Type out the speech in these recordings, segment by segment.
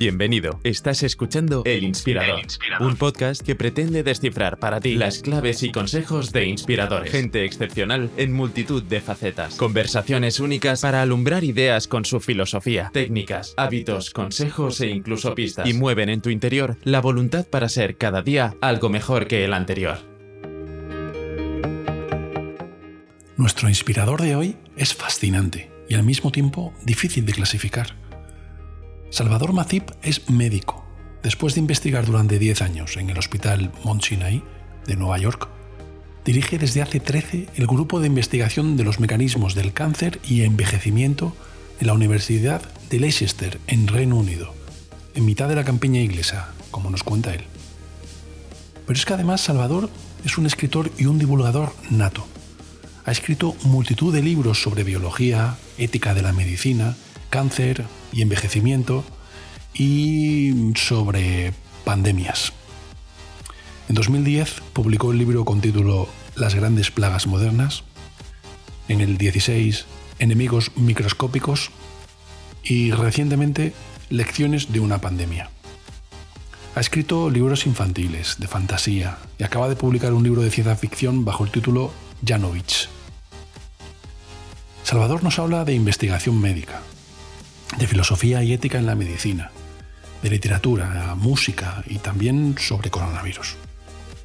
Bienvenido. Estás escuchando El Inspirador, El Inspirador. un podcast que pretende descifrar para ti las claves y consejos de inspiradores. Gente excepcional en multitud de facetas. Conversaciones únicas para alumbrar ideas con su filosofía, técnicas, hábitos, consejos e incluso pistas. Y mueven en tu interior la voluntad para ser cada día algo mejor que el anterior. Nuestro inspirador de hoy es fascinante y al mismo tiempo difícil de clasificar. Salvador Mazip es médico. Después de investigar durante 10 años en el Hospital Mount Sinai de Nueva York, dirige desde hace 13 el grupo de investigación de los mecanismos del cáncer y envejecimiento en la Universidad de Leicester, en Reino Unido, en mitad de la campiña inglesa, como nos cuenta él. Pero es que además Salvador es un escritor y un divulgador nato. Ha escrito multitud de libros sobre biología, ética de la medicina, cáncer y envejecimiento y sobre pandemias. En 2010 publicó el libro con título Las grandes plagas modernas, en el 16 Enemigos microscópicos y recientemente Lecciones de una pandemia. Ha escrito libros infantiles, de fantasía, y acaba de publicar un libro de ciencia ficción bajo el título Janovich. Salvador nos habla de investigación médica, de filosofía y ética en la medicina, de literatura, música y también sobre coronavirus.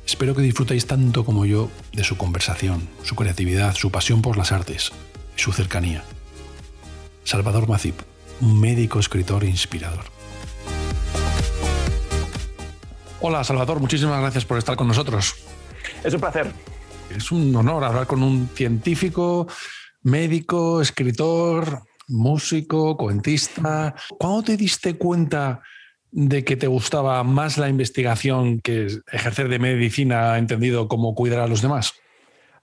Espero que disfrutéis tanto como yo de su conversación, su creatividad, su pasión por las artes y su cercanía. Salvador Mazip, un médico, escritor e inspirador. Hola Salvador, muchísimas gracias por estar con nosotros. Es un placer. Es un honor hablar con un científico, médico, escritor, músico, cuentista. ¿Cuándo te diste cuenta de que te gustaba más la investigación que ejercer de medicina entendido como cuidar a los demás?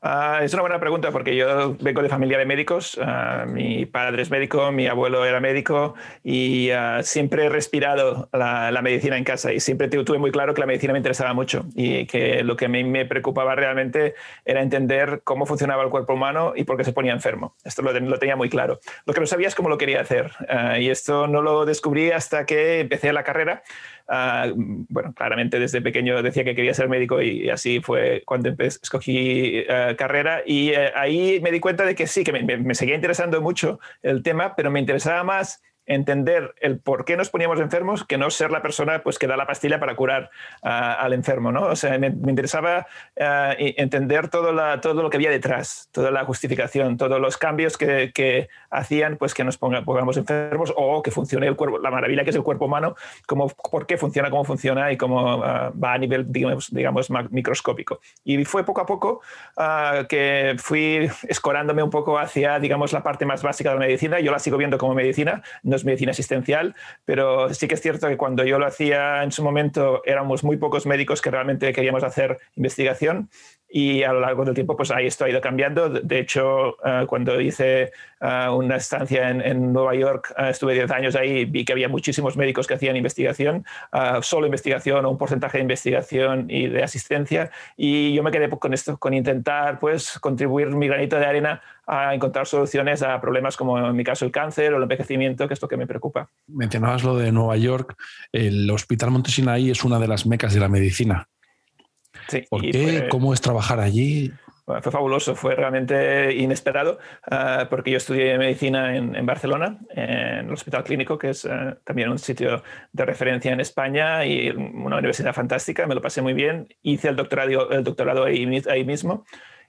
Uh, es una buena pregunta porque yo vengo de familia de médicos. Uh, mi padre es médico, mi abuelo era médico y uh, siempre he respirado la, la, medicina en casa y siempre tuve muy claro que la medicina me interesaba mucho y que lo que a mí me preocupaba realmente era entender cómo funcionaba el cuerpo humano y por qué se ponía enfermo. Esto lo, lo tenía muy claro. Lo que no sabía es cómo lo quería hacer y esto no lo descubrí hasta que empecé la carrera. Uh, bueno, claramente desde pequeño decía que quería ser médico y así fue cuando escogí uh, carrera y uh, ahí me di cuenta de que sí, que me, seguía interesando mucho el tema, pero me interesaba más entender el por qué nos poníamos enfermos que no ser la persona pues, que da la pastilla para curar uh, al enfermo. ¿no? O sea, me, me interesaba uh, entender todo, la, todo, lo que había detrás, toda la justificación, todos los cambios que, que hacían pues, que nos ponga, pongamos enfermos o que funcione el cuerpo, la maravilla que es el cuerpo humano, cómo, por qué funciona, cómo funciona y cómo uh, va a nivel, digamos, digamos, microscópico. Y fue poco a poco que fui escorándome un poco hacia, digamos, la parte más básica de la medicina. Yo la sigo viendo como medicina, no es medicina asistencial, pero sí que es cierto que cuando yo lo hacía en su momento éramos muy pocos médicos que realmente queríamos hacer investigación y a lo largo del tiempo pues ahí esto ha ido cambiando. De hecho, uh, cuando hice uh, una estancia en, Nueva York, uh, estuve 10 años ahí, vi que había muchísimos médicos que hacían investigación, solo investigación o un porcentaje de investigación y de asistencia y yo me quedé con esto, con intentar pues contribuir mi granito de arena a encontrar soluciones a problemas como en mi caso el cáncer o el envejecimiento, que es lo que me preocupa. Mencionabas lo de Nueva York, el Hospital Montesinaí es una de las mecas de la medicina. Sí, ¿Por qué? Fue, ¿Cómo es trabajar allí? Fue fabuloso, fue realmente inesperado, uh, porque yo estudié medicina en, en, Barcelona, en el Hospital Clínico, que es uh, también un sitio de referencia en España y una universidad fantástica, me lo pasé muy bien. Hice el doctorado, el doctorado ahí, ahí mismo.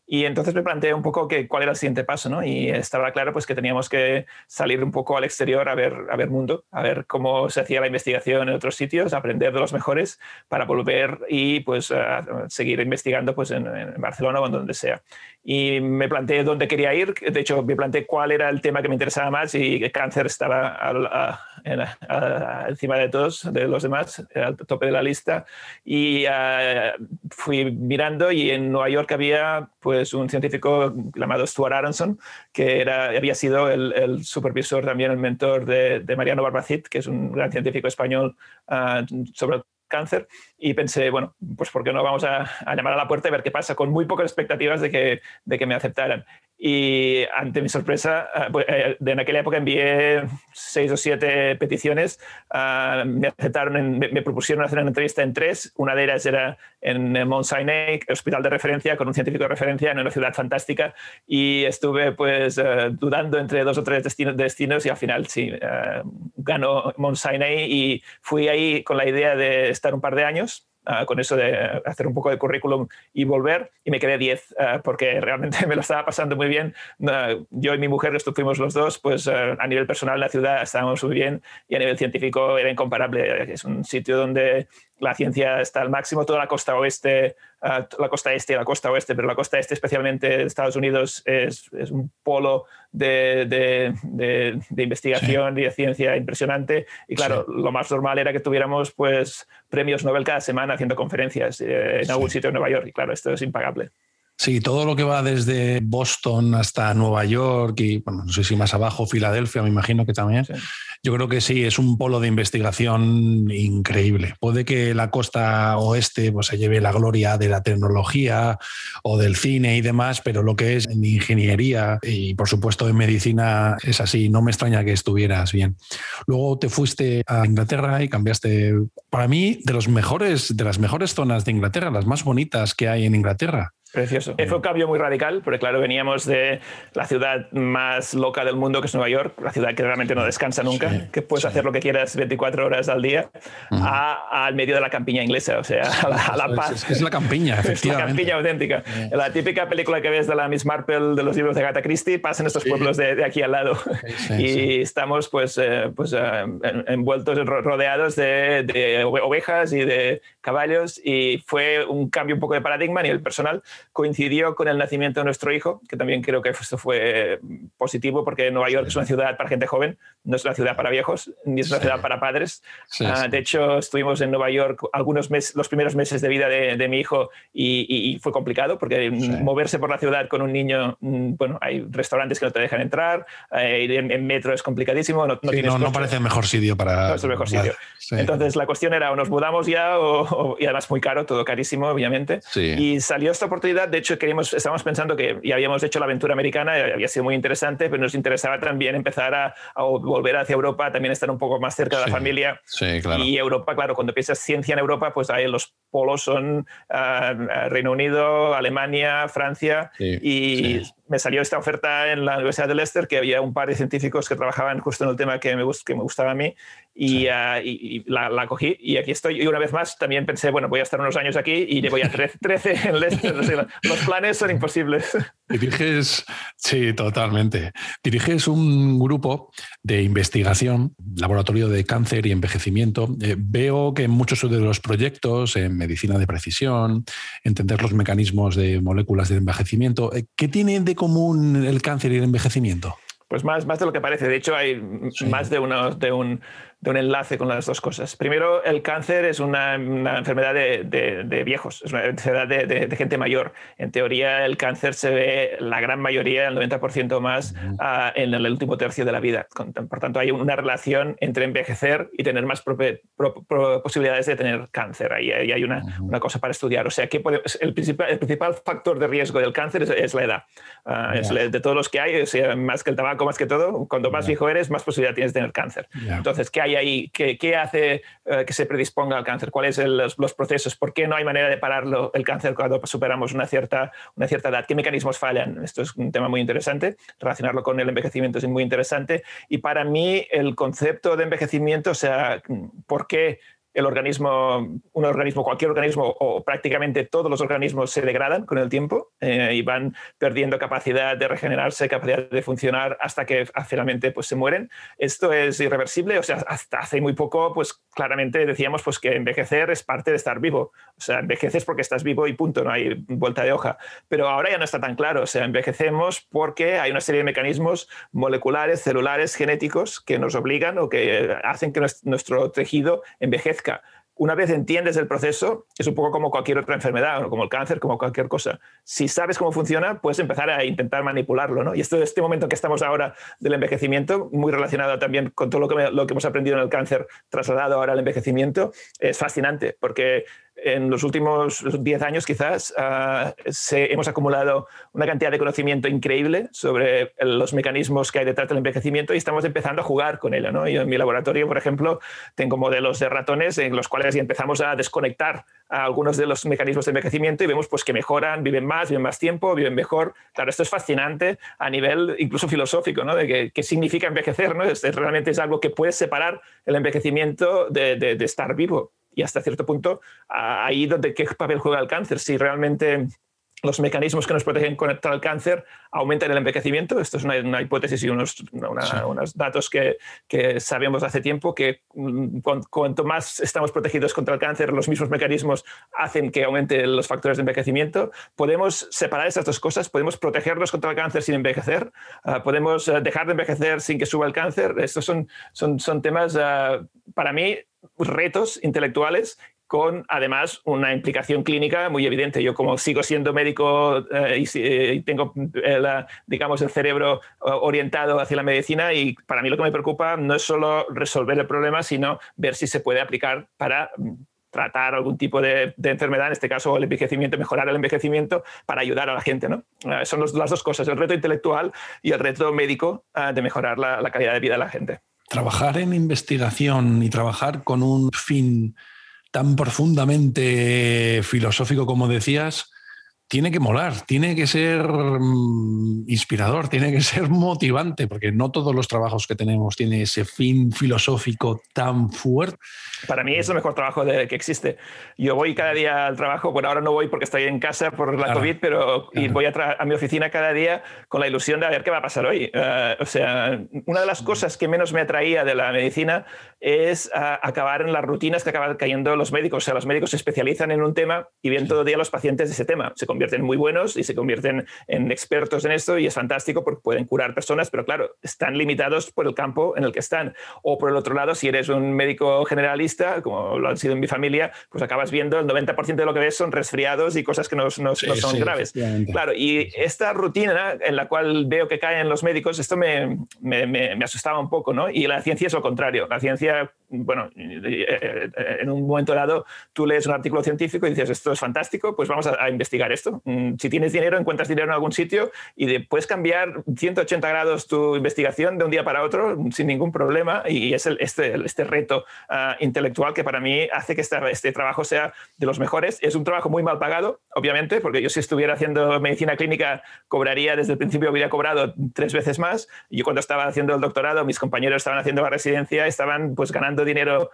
Y entonces me planteé un poco que, cuál era el siguiente paso, ¿no? Y estaba claro pues, que teníamos que salir un poco al exterior a ver, a ver mundo, a ver cómo se hacía la investigación en otros sitios, aprender de los mejores para volver y pues, a seguir investigando pues, en, Barcelona o en donde sea. Y me planteé dónde quería ir, de hecho me planteé cuál era el tema que me interesaba más y el cáncer estaba a, a, a, encima de todos, de los demás, al tope de la lista. Y fui mirando y en Nueva York había pues un científico llamado Stuart Aronson, que era, había sido el, el supervisor, también el mentor de, de, Mariano Barbacid, que es un gran científico español uh, sobre cáncer y pensé, bueno, pues ¿por qué no vamos a, llamar a la puerta y ver qué pasa? Con muy pocas expectativas de que, de que me aceptaran. Y ante mi sorpresa, ah, pues, eh, en aquella época envié seis o siete peticiones. Ah, me aceptaron, me, propusieron hacer una entrevista en tres. Una de ellas era en Mount Sinai, hospital de referencia, con un científico de referencia en una ciudad fantástica. Y estuve pues eh, dudando entre dos o tres destinos, destinos y al final sí, eh, ganó Mount Sinai y fui ahí con la idea de estar un par de años Ah, con eso de hacer un poco de currículum y volver, y me quedé 10 ah, porque realmente me lo estaba pasando muy bien. Ah, yo y mi mujer, esto fuimos los dos, pues a nivel personal la ciudad estábamos muy bien y a nivel científico era incomparable. Es un sitio donde la ciencia está al máximo, toda la costa oeste, la costa este y la costa oeste, pero la costa este especialmente de Estados Unidos es, es un polo de, de, de, investigación y de ciencia impresionante. Y claro, lo más normal era que tuviéramos pues premios Nobel cada semana haciendo conferencias eh, en algún sitio de Nueva York. Y claro, esto es impagable. Sí, todo lo que va desde Boston hasta Nueva York y, bueno, no sé si más abajo, Filadelfia, me imagino que también. Yo creo que sí, es un polo de investigación increíble. Puede que la costa oeste pues, se lleve la gloria de la tecnología o del cine y demás, pero lo que es en ingeniería y, por supuesto, en medicina es así. No me extraña que estuvieras bien. Luego te fuiste a Inglaterra y cambiaste, para mí, de, los mejores, de las mejores zonas de Inglaterra, las más bonitas que hay en Inglaterra. Precioso. Fue un cambio muy radical, porque claro, veníamos de la ciudad más loca del mundo, que es Nueva York, la ciudad que realmente no descansa nunca, que puedes hacer lo que quieras 24 horas al día, al medio de la campiña inglesa, o sea, a la, paz. Es, la campiña, efectivamente. Es la campiña auténtica. La típica película que ves de la Miss Marple de los libros de Agatha Christie pasa en estos pueblos de, aquí al lado. y estamos pues, eh, pues eh, envueltos, rodeados de, de ovejas y de caballos, y fue un cambio un poco de paradigma a nivel personal coincidió con el nacimiento de nuestro hijo, que también creo que esto fue positivo porque Nueva York es una ciudad para gente joven, no es una ciudad para viejos, ni es una ciudad para padres. Ah, de hecho, estuvimos en Nueva York algunos meses, los primeros meses de vida de, mi hijo y, fue complicado porque moverse por la ciudad con un niño, mm, bueno, hay restaurantes que no te dejan entrar, eh, ir en, metro es complicadísimo. No, no, no, parece el mejor sitio para... No es el mejor sitio. Entonces la cuestión era o nos mudamos ya o, y además muy caro, todo carísimo, obviamente. Y salió esta oportunidad de hecho, queríamos, estábamos pensando que ya habíamos hecho la aventura americana, había sido muy interesante, pero nos interesaba también empezar a, volver hacia Europa, también estar un poco más cerca de la familia. Sí, claro. Y Europa, claro, cuando piensas ciencia en Europa, pues ahí los polos son ah, Reino Unido, Alemania, Francia y me salió esta oferta en la Universidad de Leicester, que había un par de científicos que trabajaban justo en el tema que me, que me gustaba a mí, y, ah, la, la, cogí y aquí estoy. Y una vez más también pensé, bueno, voy a estar unos años aquí y voy a 13, en Leicester. los planes son imposibles. Diriges, sí, totalmente. Diriges un grupo de investigación, laboratorio de cáncer y envejecimiento. Eh, veo que en muchos de los proyectos, en medicina de precisión, entender los mecanismos de moléculas de envejecimiento, eh, ¿qué tiene de común el cáncer y el envejecimiento? Pues más, más de lo que parece. De hecho, hay más de, uno, de un de un enlace con las dos cosas. Primero, el cáncer es una, enfermedad de, viejos, es una enfermedad de, gente mayor. En teoría, el cáncer se ve la gran mayoría, el 90% más, ah, en el último tercio de la vida. Por tanto, hay una relación entre envejecer y tener más posibilidades de tener cáncer. Ahí, hay una, una, cosa para estudiar. O sea, que el, principal, el principal factor de riesgo del cáncer es, la edad. Ah, de todos los que hay, sea, más que el tabaco, más que todo, cuando más viejo eres, más posibilidad tienes de tener cáncer. Entonces, ¿qué hay ahí? ¿Qué, hace eh, que se predisponga al cáncer? ¿Cuáles son los, procesos? ¿Por qué no hay manera de pararlo el cáncer cuando superamos una cierta, una cierta edad? ¿Qué mecanismos fallan? Esto es un tema muy interesante. Relacionarlo con el envejecimiento es muy interesante. Y para mí el concepto de envejecimiento, o sea, ¿por qué el organismo, un organismo, cualquier organismo o prácticamente todos los organismos se degradan con el tiempo eh, y van perdiendo capacidad de regenerarse, capacidad de funcionar hasta que finalmente pues, se mueren. Esto es irreversible, o sea, hasta hace muy poco pues claramente decíamos pues, que envejecer es parte de estar vivo, o sea, envejeces porque estás vivo y punto, no hay vuelta de hoja. Pero ahora ya no está tan claro, o sea, envejecemos porque hay una serie de mecanismos moleculares, celulares, genéticos que nos obligan o que hacen que nuestro tejido envejezca una vez entiendes el proceso, es un poco como cualquier otra enfermedad, como el cáncer, como cualquier cosa. Si sabes cómo funciona, puedes empezar a intentar manipularlo. ¿no? Y esto, este momento que estamos ahora del envejecimiento, muy relacionado también con todo lo que, lo que hemos aprendido en el cáncer, trasladado ahora al envejecimiento, es fascinante, porque en los últimos 10 años quizás ah, hemos acumulado una cantidad de conocimiento increíble sobre los mecanismos que hay detrás del envejecimiento y estamos empezando a jugar con ello. ¿no? Yo en mi laboratorio, por ejemplo, tengo modelos de ratones en los cuales empezamos a desconectar a algunos de los mecanismos de envejecimiento y vemos pues, que mejoran, viven más, viven más tiempo, viven mejor. Claro, esto es fascinante a nivel incluso filosófico, ¿no? de qué significa envejecer. ¿no? realmente es algo que puede separar el envejecimiento de estar vivo y hasta cierto punto ahí donde qué papel juega el cáncer, si realmente los mecanismos que nos protegen contra el cáncer aumentan el envejecimiento. Esto es una, hipótesis y unos, unos datos que, que, sabemos hace tiempo que mm, cuanto más estamos protegidos contra el cáncer, los mismos mecanismos hacen que aumenten los factores de envejecimiento. Podemos separar estas dos cosas, podemos protegernos contra el cáncer sin envejecer, ah, podemos eh, dejar de envejecer sin que suba el cáncer. Estos son, son, son temas, ah, para mí, retos intelectuales con además una implicación clínica muy evidente. Yo como sigo siendo médico eh, eh, y, tengo eh, digamos, el cerebro orientado hacia la medicina y para mí lo que me preocupa no es solo resolver el problema, sino ver si se puede aplicar para mm, tratar algún tipo de, enfermedad, en este caso el envejecimiento, mejorar el envejecimiento para ayudar a la gente. ¿no? son las dos cosas, el reto intelectual y el reto médico de mejorar la calidad de vida de la gente. Trabajar en investigación y trabajar con un fin tan profundamente filosófico como decías, tiene que molar, tiene que ser mm, inspirador, tiene que ser motivante, porque no todos los trabajos que tenemos tienen ese fin filosófico tan fuerte. Para mí es el mejor trabajo de, que existe. Yo voy cada día al trabajo, bueno, ahora no voy porque estoy en casa por la COVID, pero voy a, mi oficina cada día con la ilusión de ver qué va a pasar hoy. Eh, o sea, una de las cosas que menos me atraía de la medicina es uh, acabar en las rutinas que acaban cayendo los médicos. O sea, los médicos se especializan en un tema y ven todo el día a los pacientes de ese tema. Se convierten muy buenos y se convierten en expertos en esto y es fantástico porque pueden curar personas, pero claro, están limitados por el campo en el que están. O por el otro lado, si eres un médico generalista, como lo han sido en mi familia, pues acabas viendo el 90% de lo que ves son resfriados y cosas que no, no, son graves. Claro, y esta rutina en la cual veo que caen los médicos, esto me, me, me asustaba un poco, ¿no? Y la ciencia es lo contrario. La ciencia bueno, en un momento dado tú lees un artículo científico y dices, esto es fantástico, pues vamos a, investigar esto. Mm, si tienes dinero, encuentras dinero en algún sitio y puedes cambiar 180 grados tu investigación de un día para otro sin ningún problema y es este, este reto ah, intelectual que para mí hace que este trabajo sea de los mejores. Es un trabajo muy mal pagado, obviamente, porque yo si estuviera haciendo medicina clínica cobraría desde el principio, hubiera cobrado tres veces más. Yo cuando estaba haciendo el doctorado, mis compañeros estaban haciendo la residencia, estaban pues ganando dinero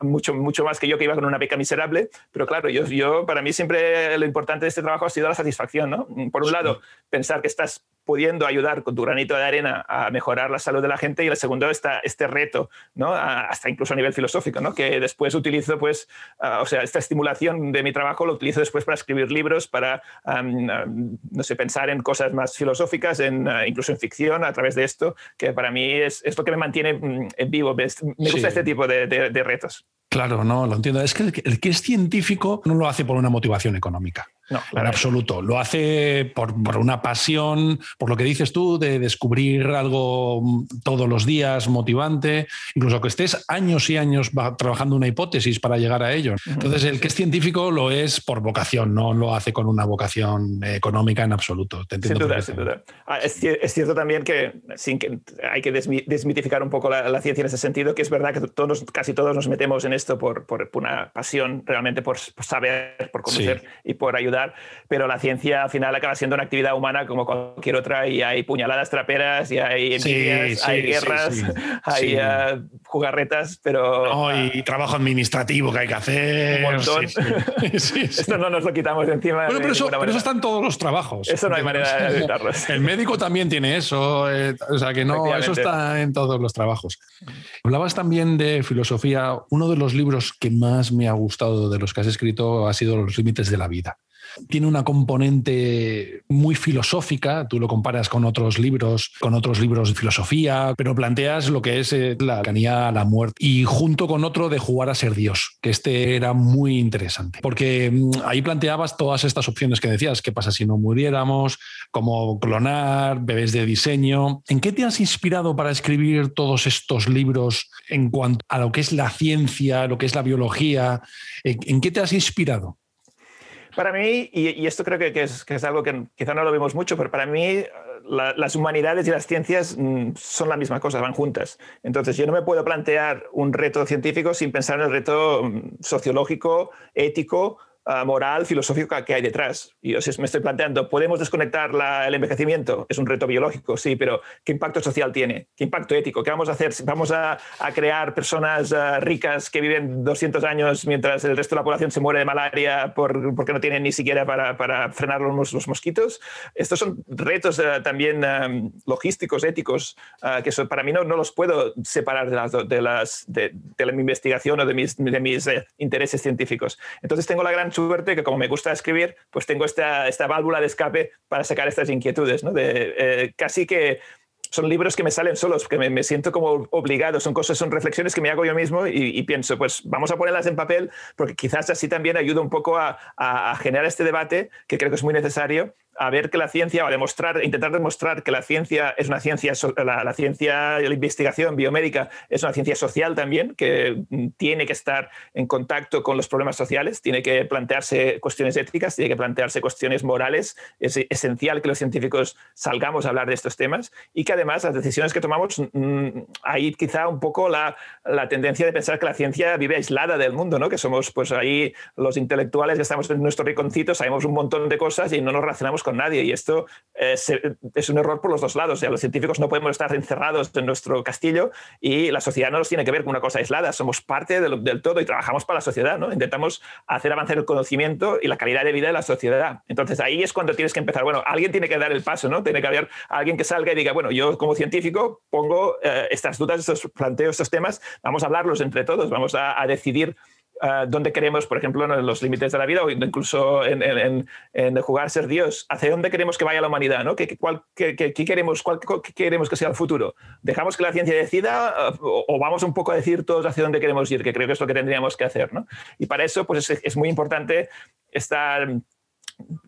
mucho, mucho más que yo que iba con una beca miserable, pero claro, yo, yo para mí siempre lo importante de este trabajo ha sido la satisfacción, ¿no? Por un lado, pensar que estás pudiendo ayudar con tu granito de arena a mejorar la salud de la gente y el segundo está este reto, ¿no? hasta incluso a nivel filosófico, ¿no? que después utilizo, pues, o sea, esta estimulación de mi trabajo lo utilizo después para escribir libros, para, no sé, pensar en cosas más filosóficas, en, incluso en ficción a través de esto, que para mí es, es lo que me mantiene mm, en vivo. Me gusta este tipo de, de retos. Claro, no, lo entiendo. Es que el que es científico no lo hace por una motivación económica. No, en absoluto. Lo hace por, una pasión, por lo que dices tú, de descubrir algo todos los días motivante, incluso que estés años y años trabajando una hipótesis para llegar a ello. Entonces, el que es científico lo es por vocación, no lo hace con una vocación económica en absoluto. sin duda, sin duda. Ah, es, cierto también que, sin que hay que desmitificar un poco la, ciencia en ese sentido, que es verdad que todos, casi todos nos metemos en esto por, una pasión, realmente por, saber, por conocer y por ayudar pero la ciencia al final acaba siendo una actividad humana como cualquier otra y hay puñaladas traperas y hay envidias, hay guerras, hay eh, jugarretas, pero... y trabajo administrativo que hay que hacer. Un montón. Esto no nos lo quitamos de encima. Bueno, pero, eso, pero eso, está en todos los trabajos. Eso no hay manera de evitarlo. El médico también tiene eso, eh, o sea que no, eso está en todos los trabajos. Hablabas también de filosofía. Uno de los libros que más me ha gustado de los que has escrito ha sido Los límites de la vida. Tiene una componente muy filosófica, tú lo comparas con otros libros, con otros libros de filosofía, pero planteas lo que es eh, la canía a la muerte y junto con otro de jugar a ser Dios, que este era muy interesante, porque mm, ahí planteabas todas estas opciones que decías, qué pasa si no muriéramos, cómo clonar, bebés de diseño. ¿En qué te has inspirado para escribir todos estos libros en cuanto a lo que es la ciencia, lo que es la biología? ¿En, qué te has inspirado? Para mí, y, esto creo que, es, algo que quizá no lo vemos mucho, pero para mí las humanidades y las ciencias mm, son la misma cosa, van juntas. Entonces, yo no me puedo plantear un reto científico sin pensar en el reto mm, sociológico, ético moral, filosófica que hay detrás. Y yo me estoy planteando, ¿podemos desconectar el envejecimiento? Es un reto biológico, sí, pero ¿qué impacto social tiene? ¿Qué impacto ético? ¿Qué vamos a hacer? ¿Vamos a, crear personas ah, ricas que viven 200 años mientras el resto de la población se muere de malaria por, porque no tienen ni siquiera para, para frenar los, los, mosquitos? Estos son retos ah, también logísticos, éticos, que para mí no, no, los puedo separar de, las, de, las, de, la investigación o de mis, de mis eh, intereses científicos. Entonces tengo la gran suerte que como me gusta escribir, pues tengo esta, esta válvula de escape para sacar estas inquietudes, ¿no? De, eh, casi que son libros que me salen solos, que me, siento como obligado, son cosas, son reflexiones que me hago yo mismo y, pienso, pues vamos a ponerlas en papel porque quizás así también ayuda un poco a, a, generar este debate que creo que es muy necesario a ver que la ciencia, a demostrar, intentar demostrar que la ciencia es una ciencia, la, la ciencia la investigación biomédica es una ciencia social también, que mm, tiene que estar en contacto con los problemas sociales, tiene que plantearse cuestiones éticas, tiene que plantearse cuestiones morales. Es esencial que los científicos salgamos a hablar de estos temas y que además las decisiones que tomamos, mm, hay quizá un poco la, la, tendencia de pensar que la ciencia vive aislada del mundo, ¿no? que somos pues ahí los intelectuales que estamos en nuestro riconcito, sabemos un montón de cosas y no nos relacionamos con nadie. Y esto eh, es un error por los dos lados. O sea, los científicos no podemos estar encerrados en nuestro castillo y la sociedad no nos tiene que ver con una cosa aislada. Somos parte del todo y trabajamos para la sociedad. ¿no? Intentamos hacer avanzar el conocimiento y la calidad de vida de la sociedad. Entonces ahí es cuando tienes que empezar. Bueno, alguien tiene que dar el paso, ¿no? Tiene que haber alguien que salga y diga, bueno, yo como científico pongo eh, estas dudas, estos planteos, estos temas, vamos a hablarlos entre todos, vamos a, a decidir uh, dónde queremos, por ejemplo, en los límites de la vida o incluso en, en, en, jugar ser Dios, hacia dónde queremos que vaya la humanidad, ¿no? ¿Qué, cuál, qué, qué, queremos, cuál, qué queremos que sea el futuro? ¿Dejamos que la ciencia decida uh, o, vamos un poco a decir todos hacia dónde queremos ir? Que creo que es lo que tendríamos que hacer, ¿no? Y para eso, pues es, es muy importante esta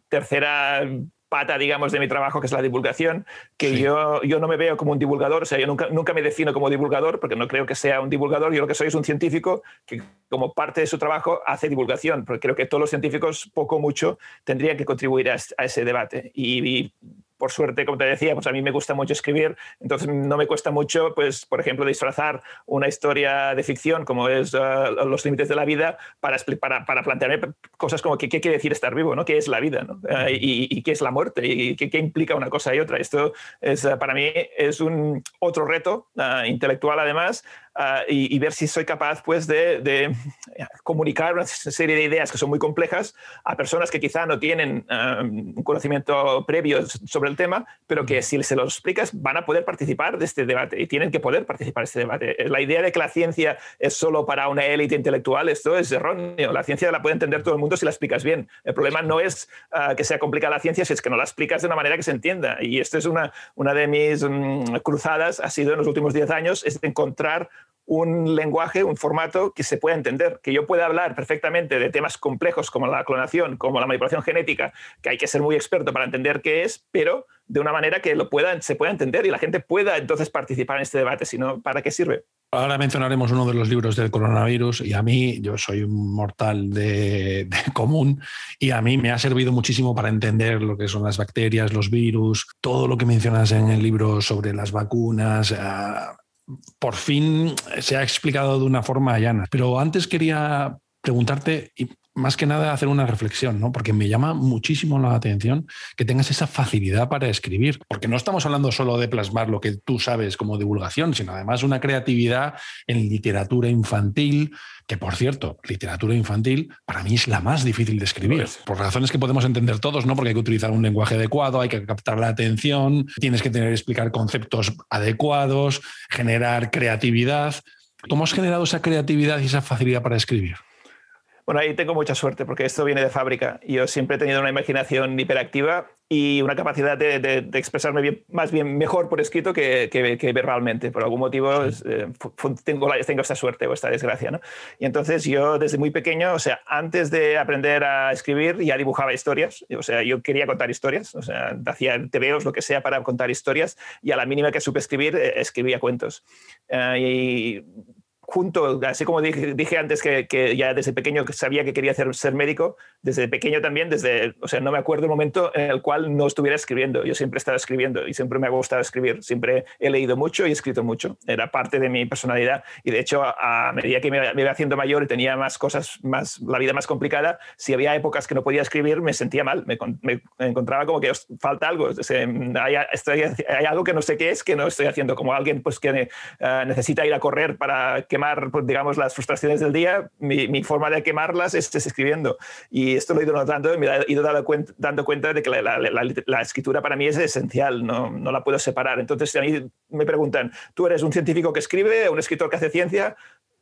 tercera pata, digamos, de mi trabajo, que es la divulgación, que yo, yo no me veo como un divulgador, o sea, yo nunca, nunca me defino como divulgador, porque no creo que sea un divulgador, yo lo que soy es un científico que como parte de su trabajo hace divulgación, porque creo que todos los científicos, poco o mucho, tendrían que contribuir a, ese debate. Y, y por suerte, como te decía, pues a mí me gusta mucho escribir, entonces no me cuesta mucho, pues, por ejemplo, disfrazar una historia de ficción como es uh, Los límites de la vida para, para, para plantearme cosas como qué, quiere decir estar vivo, ¿no? qué es la vida ¿no? uh, y, y, qué es la muerte y qué, qué, implica una cosa y otra. Esto es, uh, para mí es un otro reto intelectual además Uh, y, y, ver si soy capaz pues, de, de, comunicar una serie de ideas que son muy complejas a personas que quizá no tienen um, un conocimiento previo sobre el tema, pero que si se los explicas van a poder participar de este debate y tienen que poder participar de este debate. La idea de que la ciencia es solo para una élite intelectual, esto es erróneo. La ciencia la puede entender todo el mundo si la explicas bien. El problema no es uh, que sea complicada la ciencia, si es que no la explicas de una manera que se entienda. Y esto es una, una de mis um, cruzadas, ha sido en los últimos 10 años, es encontrar un lenguaje, un formato que se pueda entender, que yo pueda hablar perfectamente de temas complejos como la clonación, como la manipulación genética, que hay que ser muy experto para entender qué es, pero de una manera que lo pueda, se pueda entender y la gente pueda entonces participar en este debate, si no, ¿para qué sirve? Ahora mencionaremos uno de los libros del coronavirus y a mí, yo soy un mortal de, común y a mí me ha servido muchísimo para entender lo que son las bacterias, los virus, todo lo que mencionas en el libro sobre las vacunas. Uh, por fin se ha explicado de una forma llana. Pero antes quería preguntarte, más que nada hacer una reflexión, ¿no? Porque me llama muchísimo la atención que tengas esa facilidad para escribir, porque no estamos hablando solo de plasmar lo que tú sabes como divulgación, sino además una creatividad en literatura infantil, que por cierto, literatura infantil para mí es la más difícil de escribir, por razones que podemos entender todos, ¿no? Porque hay que utilizar un lenguaje adecuado, hay que captar la atención, tienes que tener explicar conceptos adecuados, generar creatividad. ¿Cómo has generado esa creatividad y esa facilidad para escribir? Bueno, ahí tengo mucha suerte porque esto viene de fábrica. Yo siempre he tenido una imaginación hiperactiva y una capacidad de, expresarme bien, más bien mejor por escrito que, que, verbalmente. Por algún motivo eh, tengo, tengo esta suerte o esta desgracia. ¿no? Y entonces yo desde muy pequeño, o sea, antes de aprender a escribir ya dibujaba historias. O sea, yo quería contar historias. O sea, hacía tebeos, lo que sea, para contar historias y a la mínima que supe escribir, eh, escribía cuentos. Eh, y junto, así como dije, antes que, ya desde pequeño sabía que quería ser médico, desde pequeño también, desde, o sea, no me acuerdo el momento en el cual no estuviera escribiendo. Yo siempre estaba escribiendo y siempre me ha gustado escribir. Siempre he leído mucho y he escrito mucho. Era parte de mi personalidad. Y de hecho, a, medida que me, iba haciendo mayor y tenía más cosas, más, la vida más complicada, si había épocas que no podía escribir, me sentía mal. Me, encontraba como que falta algo. hay, hay, algo que no sé qué es, que no estoy haciendo. Como alguien pues, que eh, necesita ir a correr para quemar, pues, digamos, las frustraciones del día, mi, forma de quemarlas es, escribiendo. Y esto lo he ido notando y me he ido dando cuenta, dando cuenta de que la, la, escritura para mí es esencial, no, no la puedo separar. Entonces, a mí me preguntan, ¿tú eres un científico que escribe un escritor que hace ciencia?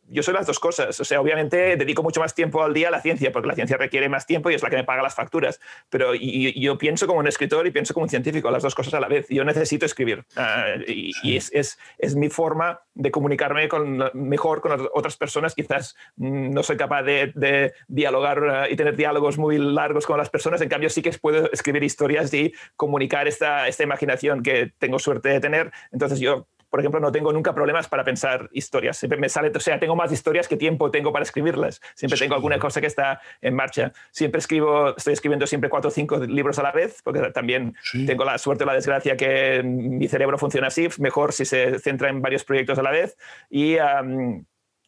Yo soy las dos cosas. O sea, obviamente dedico mucho más tiempo al día a la ciencia, porque la ciencia requiere más tiempo y es la que me paga las facturas. Pero yo pienso como un escritor y pienso como un científico, las dos cosas a la vez. Yo necesito escribir. Ah, y, es, es, es, mi forma de comunicarme con, mejor con otras personas. Quizás mm, no soy capaz de, de dialogar ah, y tener diálogos muy largos con las personas. En cambio, sí que puedo escribir historias y comunicar esta, esta imaginación que tengo suerte de tener. Entonces, yo por ejemplo, no tengo nunca problemas para pensar historias. Siempre me sale, o sea, tengo más historias que tiempo tengo para escribirlas. Siempre tengo alguna cosa que está en marcha. Siempre escribo, estoy escribiendo siempre cuatro o cinco libros a la vez, porque también tengo la suerte o la desgracia que mi cerebro funciona así, mejor si se centra en varios proyectos a la vez. Y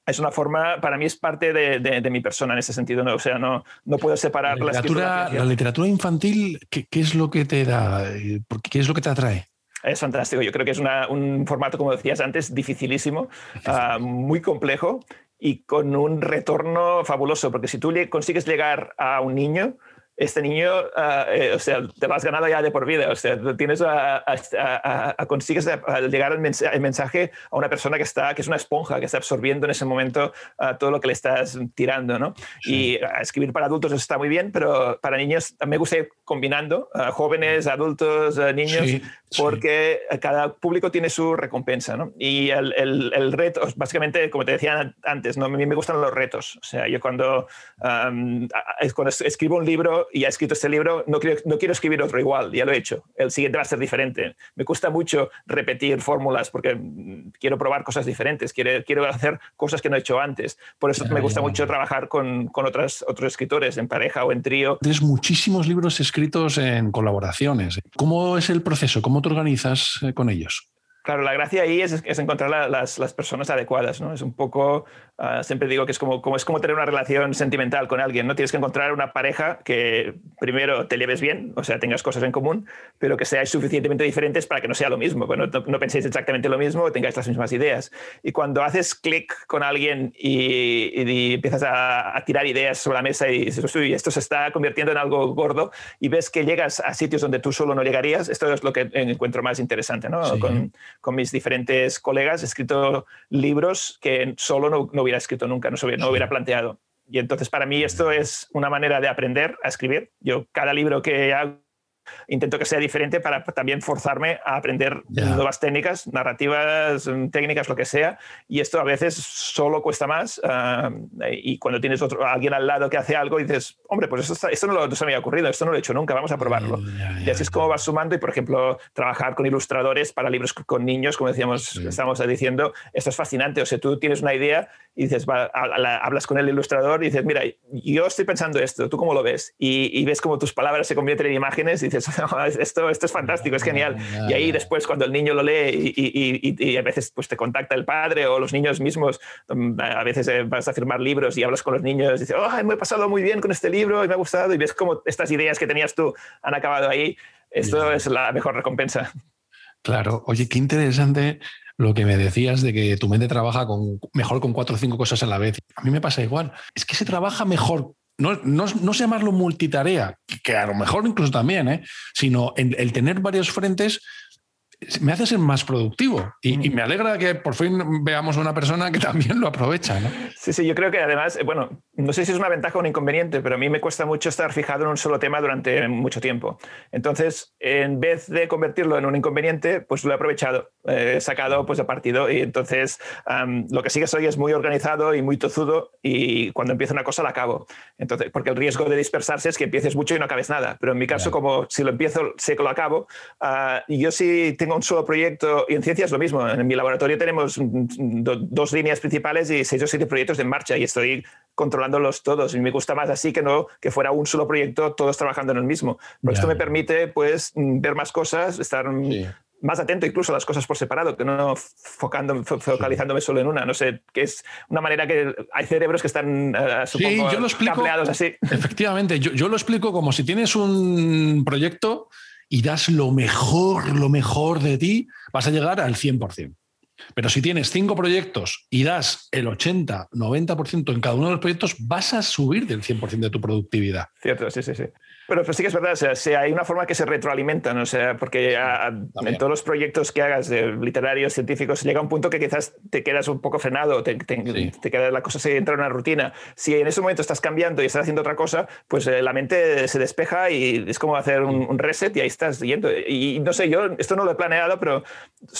es una forma, para mí es parte de, mi persona en ese sentido, ¿no? o sea, no, no puedo separar la literatura, la, literatura infantil, ¿qué, ¿qué, es lo que te da? ¿Qué es lo que te atrae? Es fantástico. Yo creo que es un formato, como decías antes, dificilísimo, ah, muy complejo y con un retorno fabuloso, porque si tú consigues llegar a un niño, este niño, ah, eh, o sea, te lo has ganado ya de por vida, o sea, tienes a, consigues llegar el mensaje, a una persona que está, que es una esponja, que está absorbiendo en ese momento ah, todo lo que le estás tirando, ¿no? Y escribir para adultos está muy bien, pero para niños me gusta ir combinando, jóvenes, adultos, niños, porque cada público tiene su recompensa, ¿no? Y el, el, reto, básicamente, como te decía antes, ¿no? a mí me gustan los retos, o sea, yo cuando, cuando escribo un libro, y ya he escrito este libro, no quiero, no quiero escribir otro igual, ya lo he hecho. El siguiente va a ser diferente. Me cuesta mucho repetir fórmulas porque mm, quiero probar cosas diferentes, quiero, quiero hacer cosas que no he hecho antes. Por eso me gusta mucho trabajar con, con otras, otros escritores, en pareja o en trío. Tienes muchísimos libros escritos en colaboraciones. ¿Cómo es el proceso? ¿Cómo te organizas eh, con ellos? Claro, la gracia ahí es, es encontrar las, las, personas adecuadas, ¿no? Es un poco, ah, siempre digo que es como, como, es como tener una relación sentimental con alguien, ¿no? Tienes que encontrar una pareja que primero te lleves bien, o sea, tengas cosas en común, pero que seáis suficientemente diferentes para que no sea lo mismo, bueno, no, penséis exactamente lo mismo tengáis las mismas ideas. Y cuando haces clic con alguien y, empiezas a, tirar ideas sobre la mesa y dices, uy, esto se está convirtiendo en algo gordo y ves que llegas a sitios donde tú solo no llegarías, esto es lo que encuentro más interesante, ¿no? Con, con mis diferentes colegas, he escrito libros que solo no, hubiera escrito nunca, no, no hubiera planteado. Y entonces para mí esto es una manera de aprender a escribir. Yo cada libro que hago intento que sea diferente para también forzarme a aprender nuevas técnicas, narrativas, mm, técnicas, lo que sea. Y esto a veces solo cuesta más. Ah, y cuando tienes otro, alguien al lado que hace algo, dices, hombre, pues esto, esto no, se me había ocurrido, esto no lo he hecho nunca, vamos a probarlo. y así es como vas sumando. Y, por ejemplo, trabajar con ilustradores para libros con niños, como decíamos, estamos diciendo, esto es fascinante. O sea, tú tienes una idea y dices, hablas con el ilustrador y dices, mira, yo estoy pensando esto, ¿tú cómo lo ves? Y, ves cómo tus palabras se convierten en imágenes y dices, esto, esto es fantástico, es genial. Y ahí después cuando el niño lo lee y, a veces pues te contacta el padre o los niños mismos, mm, a veces eh, vas a firmar libros y hablas con los niños y dices, oh, me he pasado muy bien con este libro y me ha gustado y ves cómo estas ideas que tenías tú han acabado ahí. Esto es la mejor recompensa. Claro, oye, qué interesante lo que me decías de que tu mente trabaja con, mejor con cuatro o cinco cosas a la vez. A mí me pasa igual. Es que se trabaja mejor. No, no, no llamarlo multitarea, que a lo mejor incluso también, ¿eh? sino el tener varios frentes me hace ser más productivo y, me alegra que por fin veamos a una persona que también lo aprovecha. ¿no? Sí, sí, yo creo que además, eh, bueno, no sé si es una ventaja o un inconveniente, pero a mí me cuesta mucho estar fijado en un solo tema durante mucho tiempo. Entonces, en vez de convertirlo en un inconveniente, pues lo he aprovechado, he sacado pues de partido y entonces lo que sí que soy es muy organizado y muy tozudo y cuando empiezo una cosa la acabo. Entonces, porque el riesgo de dispersarse es que empieces mucho y no acabes nada. Pero en mi caso, como si lo empiezo, sé que lo acabo. Uh, y yo sí tengo un solo proyecto y en ciencia es lo mismo. En mi laboratorio tenemos dos líneas principales y seis o siete proyectos en marcha y estoy controlándolos todos. Y me gusta más así que no que fuera un solo proyecto, todos trabajando en el mismo. Por esto me permite pues ver más cosas, estar más atento incluso a las cosas por separado, que no focando, focalizándome solo en una. No sé, que es una manera que hay cerebros que están, uh, supongo, yo lo explico, así. Efectivamente, yo, yo lo explico como si tienes un proyecto y das lo mejor, lo mejor de ti, vas a llegar al 100%. Pero si tienes cinco proyectos y das el 80, 90% en cada uno de los proyectos, vas a subir del 100% de tu productividad. Cierto, sí, sí, sí. Pero, sí que es verdad, o sea, hay una forma que se retroalimentan, o sea, porque en todos los proyectos que hagas de literarios, científicos, llega un punto que quizás te quedas un poco frenado, te, te, queda la cosa se entra en una rutina. Si en ese momento estás cambiando y estás haciendo otra cosa, pues eh, la mente se despeja y es como hacer un, reset y ahí estás yendo. Y, no sé, yo esto no lo he planeado, pero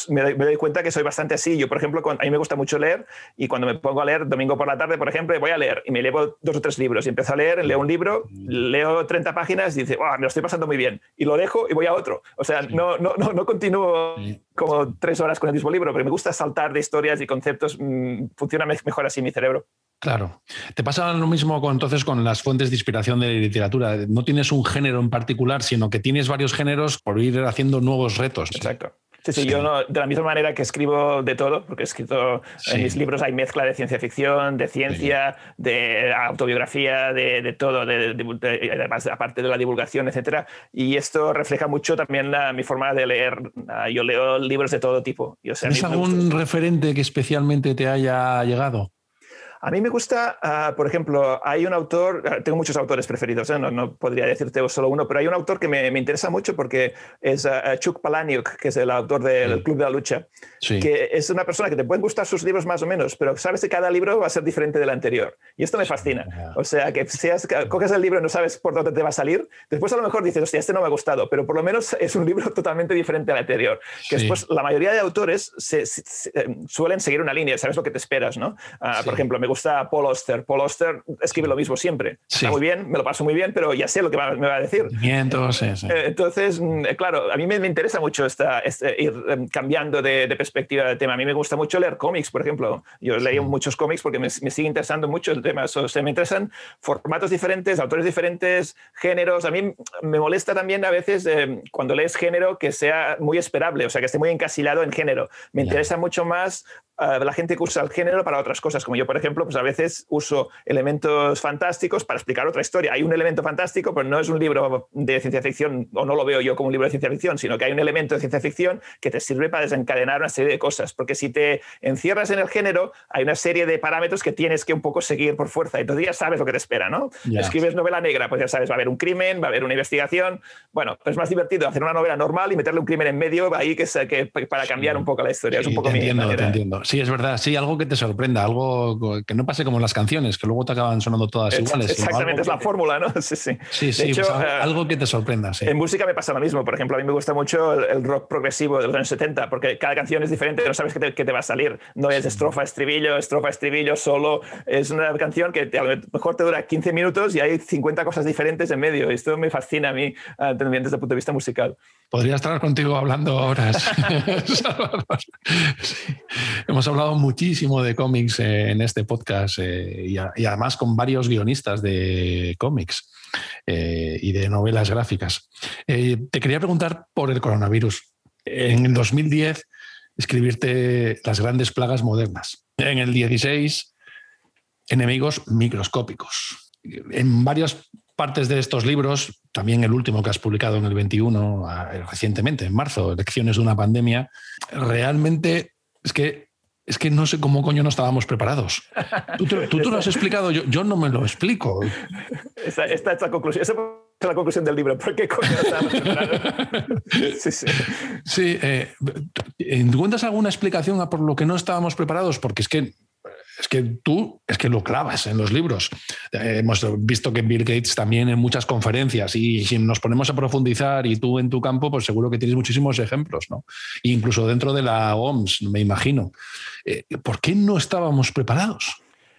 me, doy cuenta que soy bastante así. Yo, por ejemplo, a mí me gusta mucho leer y cuando me pongo a leer domingo por la tarde, por ejemplo, voy a leer y me llevo dos o tres libros y empiezo a leer, leo un libro, leo 30 páginas y dice, me lo estoy pasando muy bien. Y lo dejo y voy a otro. O sea, no, no, no, no continúo como tres horas con el mismo libro, pero me gusta saltar de historias y conceptos. Mm, funciona mejor así mi cerebro. Claro. ¿Te pasa lo mismo con, entonces con las fuentes de inspiración de la literatura? No tienes un género en particular, sino que tienes varios géneros por ir haciendo nuevos retos. Exacto. Sí, sí, yo no, de la misma manera que escribo de todo, porque he escrito en mis libros hay mezcla de ciencia ficción, de ciencia, de autobiografía, de, de todo, de, además aparte de la divulgación, etcétera. Y esto refleja mucho también la, mi forma de leer. Ah, yo leo libros de todo tipo. ¿Tienes algún referente que especialmente te haya llegado? A mí me gusta, ah, por ejemplo, hay un autor, ah, tengo muchos autores preferidos, ¿eh? no, podría decirte solo uno, pero hay un autor que me, interesa mucho porque es uh, Chuck Palahniuk, que es el autor del Club de la Lucha, que es una persona que te pueden gustar sus libros más o menos, pero sabes que cada libro va a ser diferente del anterior. Y esto me fascina. O sea, que seas, coges el libro y no sabes por dónde te va a salir, después a lo mejor dices, hostia, este no me ha gustado, pero por lo menos es un libro totalmente diferente al anterior. Que después la mayoría de autores se, eh, suelen seguir una línea, sabes lo que te esperas, ¿no? Ah, por ejemplo, me gusta Paul Oster. Paul Oster escribe lo mismo siempre. Está muy bien, me lo paso muy bien, pero ya sé lo que me va a decir. Entonces, eh, entonces mm, eh, claro, a mí me, interesa mucho esta, este, ir em, cambiando de, perspectiva del tema. A mí me gusta mucho leer cómics, por ejemplo. Yo leo muchos cómics porque me, sigue interesando mucho el tema. O sea, me interesan formatos diferentes, autores diferentes, géneros. A mí me molesta también a veces em, cuando lees género que sea muy esperable, o sea, que esté muy encasilado en género. Me interesa mucho más la gente que usa el género para otras cosas, como yo, por ejemplo, pues a veces uso elementos fantásticos para explicar otra historia. Hay un elemento fantástico, pero no es un libro de ciencia ficción, o no lo veo yo como un libro de ciencia ficción, sino que hay un elemento de ciencia ficción que te sirve para desencadenar una serie de cosas, porque si te encierras en el género, hay una serie de parámetros que tienes que un poco seguir por fuerza, entonces ya sabes lo que te espera, ¿no? Escribes novela negra, pues ya sabes, va a haber un crimen, va a haber una investigación, bueno, es más divertido hacer una novela normal y meterle un crimen en medio ahí que, que para cambiar un poco la historia. es un poco entiendo, te entiendo. Sí, es verdad. Sí, algo que te sorprenda, algo que no pase como las canciones, que luego te acaban sonando todas iguales. Exactamente, es la fórmula, ¿no? Sí, sí. Sí, sí, pues eh, algo que te sorprenda. En música me pasa lo mismo. Por ejemplo, a mí me gusta mucho el, rock progresivo de los años 70, porque cada canción es diferente, no sabes qué te, va a salir. No es estrofa, estribillo, estrofa, estribillo, solo. Es una canción que a lo mejor te dura 15 minutos y hay 50 cosas diferentes en medio. Esto me fascina a mí ah, también desde el punto de vista musical. Podría estar contigo hablando horas. Hemos hablado muchísimo de cómics eh, en este podcast eh, y, además con varios guionistas de cómics eh, y de novelas gráficas. te quería preguntar por el coronavirus. En el 2010 escribirte Las grandes plagas modernas. En el 16, Enemigos microscópicos. En varias partes de estos libros, también el último que has publicado en el 21, recientemente, en marzo, Elecciones de una pandemia, realmente es que es que no sé cómo coño no estábamos preparados. Tú, tú, lo has explicado, yo, yo, no me lo explico. Esta, esta es la conclusión. Esa es la conclusión del libro. ¿Por qué coño no estábamos preparados? Sí, sí. sí eh, ¿Encuentras alguna explicación a por lo que no estábamos preparados? Porque es que es que tú es que lo clavas en los libros. Eh, hemos visto que Bill Gates también en muchas conferencias y si nos ponemos a profundizar y tú en tu campo, pues seguro que tienes muchísimos ejemplos, ¿no? incluso dentro de la OMS, me imagino. Eh, ¿Por qué no estábamos preparados?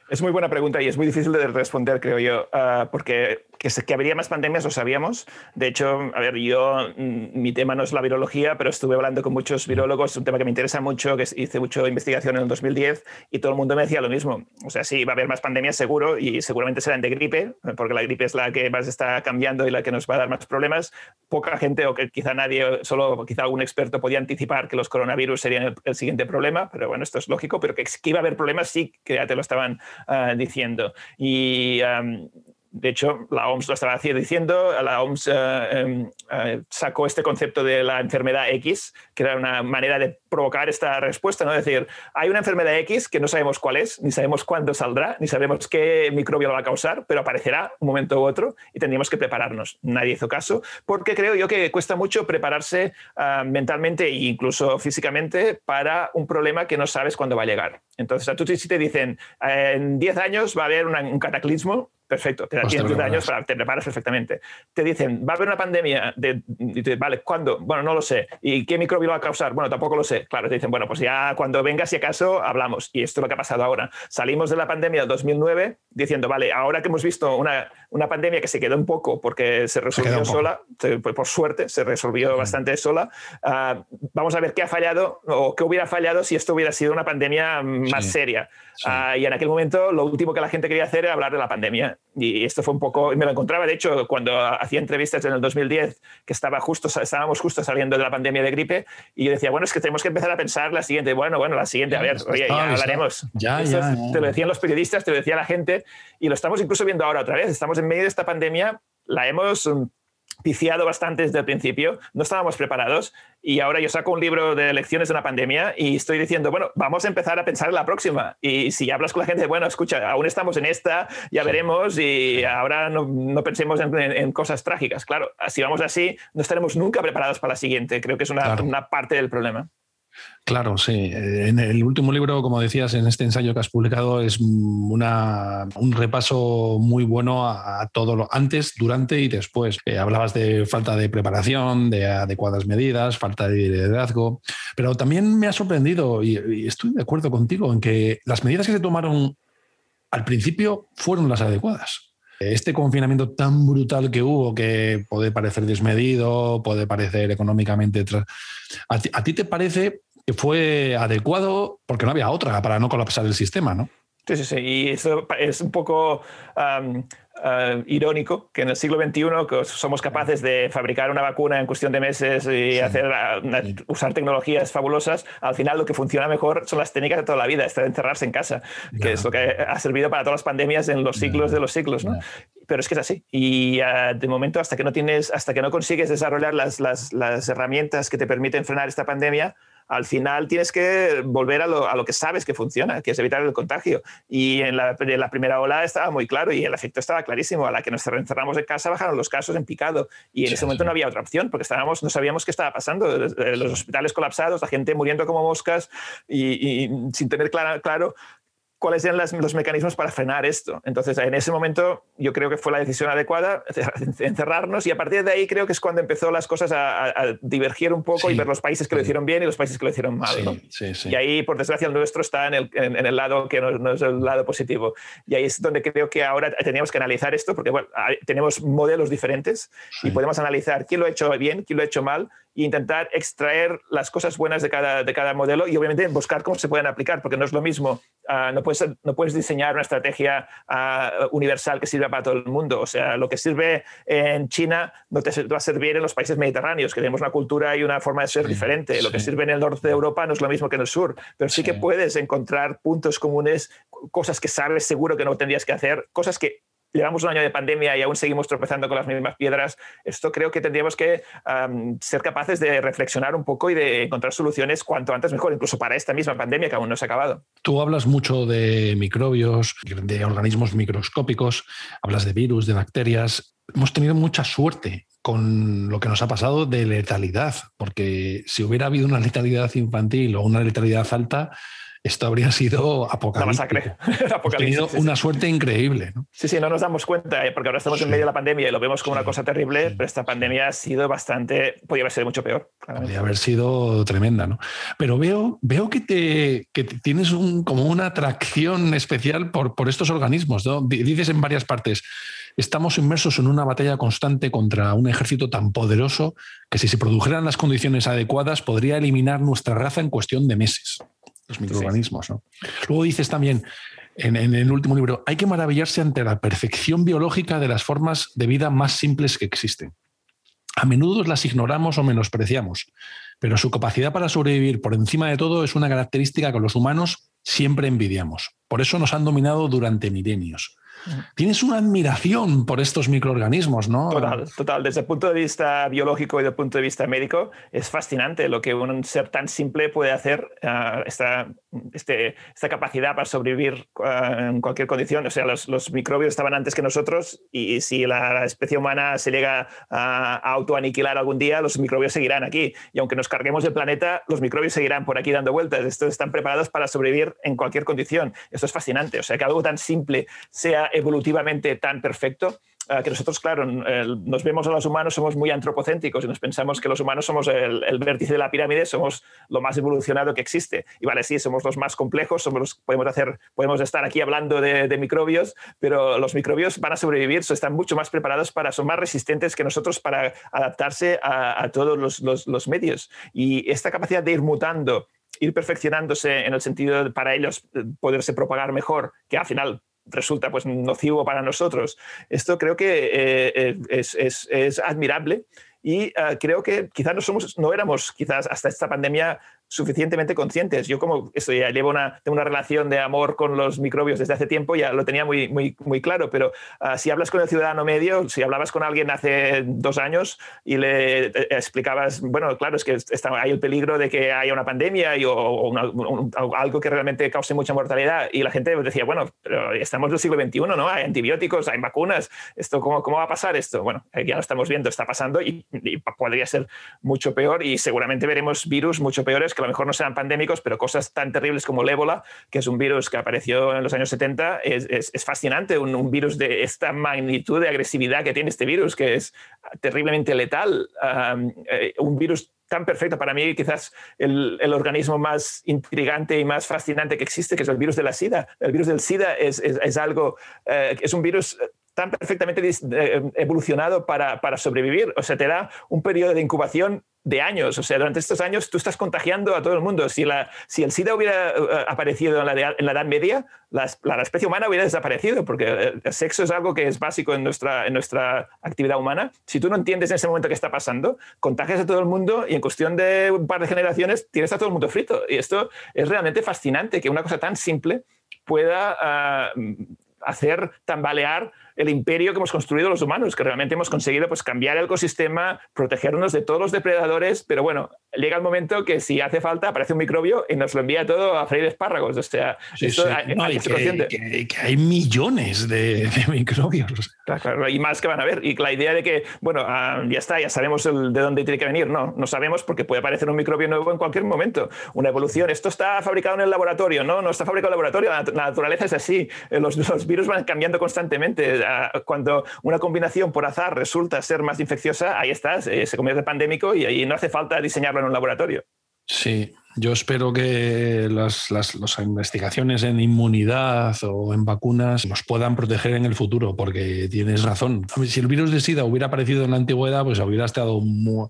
Es muy buena pregunta y es muy difícil de responder, creo yo, ah, porque que, que, habría más pandemias lo sabíamos. De hecho, a ver, yo, mm, mi tema no es la virología, pero estuve hablando con muchos virólogos, es un tema que me interesa mucho, que hice mucho investigación en el 2010 y todo el mundo me decía lo mismo. O sea, sí, va a haber más pandemias seguro y seguramente serán de gripe, porque la gripe es la que más está cambiando y la que nos va a dar más problemas. Poca gente, o que quizá nadie, solo quizá algún experto podía anticipar que los coronavirus serían el, siguiente problema, pero bueno, esto es lógico, pero que, que, iba a haber problemas sí que ya te lo estaban uh, diciendo. Y um, de hecho, la OMS lo estaba diciendo, la OMS eh, em, eh, sacó este concepto de la enfermedad X, que era una manera de provocar esta respuesta, ¿no? Es decir, hay una enfermedad X que no sabemos cuál es, ni sabemos cuándo saldrá, ni sabemos qué microbio lo va a causar, pero aparecerá un momento u otro y tendríamos que prepararnos. Nadie hizo caso, porque creo yo que cuesta mucho prepararse uh, mentalmente e incluso físicamente para un problema que no sabes cuándo va a llegar. Entonces, a tú si te dicen, en 10 años va a haber un cataclismo, Perfecto, te da 10 años para te preparas perfectamente. Te dicen, va a haber una pandemia, de, vale, ¿cuándo? Bueno, no lo sé. ¿Y qué microbio va a causar? Bueno, tampoco lo sé. Claro, te dicen, bueno, pues ya cuando venga, si acaso, hablamos. Y esto es lo que ha pasado ahora. Salimos de la pandemia del 2009 diciendo, vale, ahora que hemos visto una, una pandemia que se quedó un poco porque se resolvió sola, por suerte, se resolvió bastante sola, uh, vamos a ver qué ha fallado o qué hubiera fallado si esto hubiera sido una pandemia más seria. Uh, y en aquel momento lo último que la gente quería hacer era hablar de la pandemia. Y esto fue un poco, me lo encontraba, de hecho, cuando hacía entrevistas en el 2010, que estaba justo, estábamos justo saliendo de la pandemia de gripe, y yo decía, bueno, es que tenemos que empezar a pensar la siguiente, bueno, bueno, la siguiente, a ver, oye, ya hablaremos. Ya, ya, Te lo decían los periodistas, te lo decía la gente, y lo estamos incluso viendo ahora otra vez. Estamos en medio de esta pandemia, la hemos piciado bastante desde el principio, no estábamos preparados y ahora yo saco un libro de lecciones de una pandemia y estoy diciendo, bueno, vamos a empezar a pensar en la próxima. Y si hablas con la gente, bueno, escucha, aún estamos en esta, ya veremos y ahora no, no pensemos en, en, cosas trágicas. Claro, si vamos así, no estaremos nunca preparados para la siguiente. Creo que es una, claro. una parte del problema. Claro, sí. En el último libro, como decías, en este ensayo que has publicado, es un repaso muy bueno a, todo lo antes, durante y después. Eh, hablabas de falta de preparación, de adecuadas medidas, falta de liderazgo, pero también me ha sorprendido y, estoy de acuerdo contigo en que las medidas que se tomaron al principio fueron las adecuadas. Este confinamiento tan brutal que hubo, que puede parecer desmedido, puede parecer económicamente... ¿A ti, ¿A ti, te parece fue adecuado porque no había otra para no colapsar el sistema, no? Sí, sí, sí. Y eso es un poco um, uh, irónico que en el siglo XXI que somos capaces de fabricar una vacuna en cuestión de meses y sí. hacer, uh, usar tecnologías fabulosas. Al final lo que funciona mejor son las técnicas de toda la vida, estar encerrarse en casa, yeah. que es lo que ha servido para todas las pandemias en los siglos yeah. de los siglos. ¿no? Yeah. Pero es que es así. Y uh, de momento, hasta que no tienes, hasta que no consigues desarrollar las, las, las herramientas que te permiten frenar esta pandemia, al final tienes que volver a lo, a lo, que sabes que funciona, que es evitar el contagio. Y en la, en la, primera ola estaba muy claro y el efecto estaba clarísimo. A la que nos encerramos en casa bajaron los casos en picado. Y en sí, ese momento sí. no había otra opción porque estábamos, no sabíamos qué estaba pasando. Los hospitales colapsados, la gente muriendo como moscas y, y sin tener claro, claro cuáles eran las, los mecanismos para frenar esto. Entonces, en ese momento yo creo que fue la decisión adecuada, encerrarnos, y a partir de ahí creo que es cuando empezó las cosas a, a divergir un poco sí, y ver los países que sí. lo hicieron bien y los países que lo hicieron mal. ¿no? Y ahí, por desgracia, el nuestro está en el, en, en el lado que no, no, es el lado positivo. Y ahí es donde creo que ahora teníamos que analizar esto, porque bueno, tenemos modelos diferentes y podemos analizar quién lo ha hecho bien, quién lo ha hecho mal, e intentar extraer las cosas buenas de cada, de cada modelo y obviamente buscar cómo se pueden aplicar, porque no es lo mismo, uh, no, puedes, no puedes diseñar una estrategia uh, universal que sirva para todo el mundo. O sea, lo que sirve en China no te va a servir en los países mediterráneos, que tenemos una cultura y una forma de ser sí, diferente. Sí. Lo que sirve en el norte de Europa no es lo mismo que en el sur, pero sí, sí que puedes encontrar puntos comunes, cosas que sabes seguro que no tendrías que hacer, cosas que llevamos un año de pandemia y aún seguimos tropezando con las mismas piedras, esto creo que tendríamos que um, ser capaces de reflexionar un poco y de encontrar soluciones cuanto antes mejor, incluso para esta misma pandemia que aún no se ha acabado. Tú hablas mucho de microbios, de organismos microscópicos, hablas de virus, de bacterias. Hemos tenido mucha suerte con lo que nos ha pasado de letalidad, porque si hubiera habido una letalidad infantil o una letalidad alta, esto habría sido apocalíptico. Una masacre. tenido una suerte increíble. ¿no? Sí, sí, no nos damos cuenta, ¿eh? porque ahora estamos en medio de la pandemia y lo vemos como una cosa terrible, pero esta pandemia ha sido bastante, podría haber sido mucho peor. Podría haber sido tremenda, ¿no? Pero veo, veo que, te, que tienes un, como una atracción especial por, por estos organismos, ¿no? Dices en varias partes, estamos inmersos en una batalla constante contra un ejército tan poderoso que si se produjeran las condiciones adecuadas podría eliminar nuestra raza en cuestión de meses los microorganismos. ¿no? Luego dices también en, el último libro, hay que maravillarse ante la perfección biológica de las formas de vida más simples que existen. A menudo las ignoramos o menospreciamos, pero su capacidad para sobrevivir por encima de todo es una característica que los humanos siempre envidiamos. Por eso nos han dominado durante milenios. Tienes una admiración por estos microorganismos, ¿no? Total, total. Desde el punto de vista biológico y desde el punto de vista médico, es fascinante lo que un ser tan simple puede hacer, uh, esta, este, esta capacidad para sobrevivir uh, en cualquier condición. O sea, los, los, microbios estaban antes que nosotros y, si la, especie humana se llega a, a autoaniquilar algún día, los microbios seguirán aquí. Y aunque nos carguemos el planeta, los microbios seguirán por aquí dando vueltas. Estos están preparados para sobrevivir en cualquier condición. Esto es fascinante. O sea, que algo tan simple sea evolutivamente tan perfecto eh, que nosotros, claro, nos vemos a los humanos, somos muy antropocéntricos y nos pensamos que los humanos somos el, vértice de la pirámide, somos lo más evolucionado que existe. Y vale, sí, somos los más complejos, somos podemos, hacer, podemos estar aquí hablando de, microbios, pero los microbios van a sobrevivir, están mucho más preparados para, son más resistentes que nosotros para adaptarse a, todos los, los medios. Y esta capacidad de ir mutando ir perfeccionándose en el sentido de para ellos eh, poderse propagar mejor, que al final resulta pues nocivo para nosotros. Esto creo que eh, eh, es, es, es, admirable y uh, creo que quizás no, somos, no éramos quizás hasta esta pandemia suficientemente conscientes. Yo como esto ya llevo una, tengo una relación de amor con los microbios desde hace tiempo, ya lo tenía muy, muy, muy claro, pero uh, si hablas con el ciudadano medio, si hablabas con alguien hace dos años y le eh, explicabas, bueno, claro, es que está, hay el peligro de que haya una pandemia y, o, o una, un, algo que realmente cause mucha mortalidad y la gente decía, bueno, pero estamos en el siglo XXI, ¿no? Hay antibióticos, hay vacunas, esto, ¿cómo, cómo va a pasar esto? Bueno, ya lo estamos viendo, está pasando y, y podría ser mucho peor y seguramente veremos virus mucho peores que a lo mejor no sean pandémicos, pero cosas tan terribles como el ébola, que es un virus que apareció en los años 70, es, es, fascinante, un, un, virus de esta magnitud de agresividad que tiene este virus, que es terriblemente letal, um, eh, un virus tan perfecto para mí, quizás el, el, organismo más intrigante y más fascinante que existe, que es el virus de la SIDA. El virus del SIDA es, es, es algo, eh, es un virus tan perfectamente eh, evolucionado para, para, sobrevivir. O sea, te da un periodo de incubación de años. O sea, durante estos años tú estás contagiando a todo el mundo. Si, la, si el SIDA hubiera uh, aparecido en la, en la, Edad Media, la, la, especie humana hubiera desaparecido, porque el sexo es algo que es básico en nuestra, en nuestra actividad humana. Si tú no entiendes en ese momento qué está pasando, contagias a todo el mundo y en cuestión de un par de generaciones tienes a todo el mundo frito. Y esto es realmente fascinante, que una cosa tan simple pueda uh, hacer tambalear el imperio que hemos construido los humanos, que realmente hemos conseguido pues, cambiar el ecosistema, protegernos de todos los depredadores, pero bueno, llega el momento que si hace falta aparece un microbio y nos lo envía todo a freír espárragos. O sea, sí, esto, sí. Hay, no, hay que, que, que, hay millones de, de microbios. Claro, y más que van a ver. Y la idea de que, bueno, uh, ya está, ya sabemos el, de dónde tiene que venir. No, no sabemos porque puede aparecer un microbio nuevo en cualquier momento. Una evolución. Esto está fabricado en el laboratorio, ¿no? No está fabricado en el laboratorio. La, la naturaleza es así. Los, los virus van cambiando constantemente cuando una combinación por azar resulta ser más infecciosa, ahí estás, eh, se convierte en pandémico y ahí no hace falta diseñarlo un laboratorio. Sí, yo espero que las, las, las, investigaciones en inmunidad o en vacunas nos puedan proteger en el futuro, porque tienes razón. Si el virus de SIDA hubiera aparecido en la antigüedad, pues hubiera estado. Muy,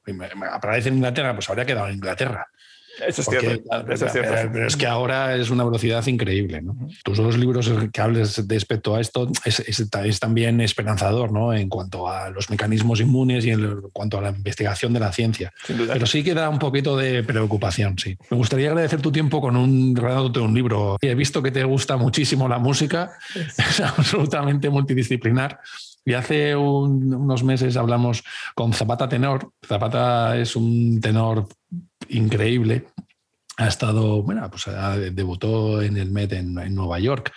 aparece en Inglaterra, pues habría quedado en Inglaterra. Eso es, Porque, cierto, eso es cierto. Pero, pero, es que ahora es una velocidad increíble. ¿no? Tus dos libros que hables respecto a esto es, es, es, también esperanzador ¿no? en cuanto a los mecanismos inmunes y en cuanto a la investigación de la ciencia. Pero sí queda un poquito de preocupación, sí. Me gustaría agradecer tu tiempo con un regalándote un libro. He visto que te gusta muchísimo la música, es absolutamente multidisciplinar. Y hace un, unos meses hablamos con Zapata Tenor. Zapata es un tenor increíble. Ha estado, bueno, pues debutó en el Met en, Nueva York.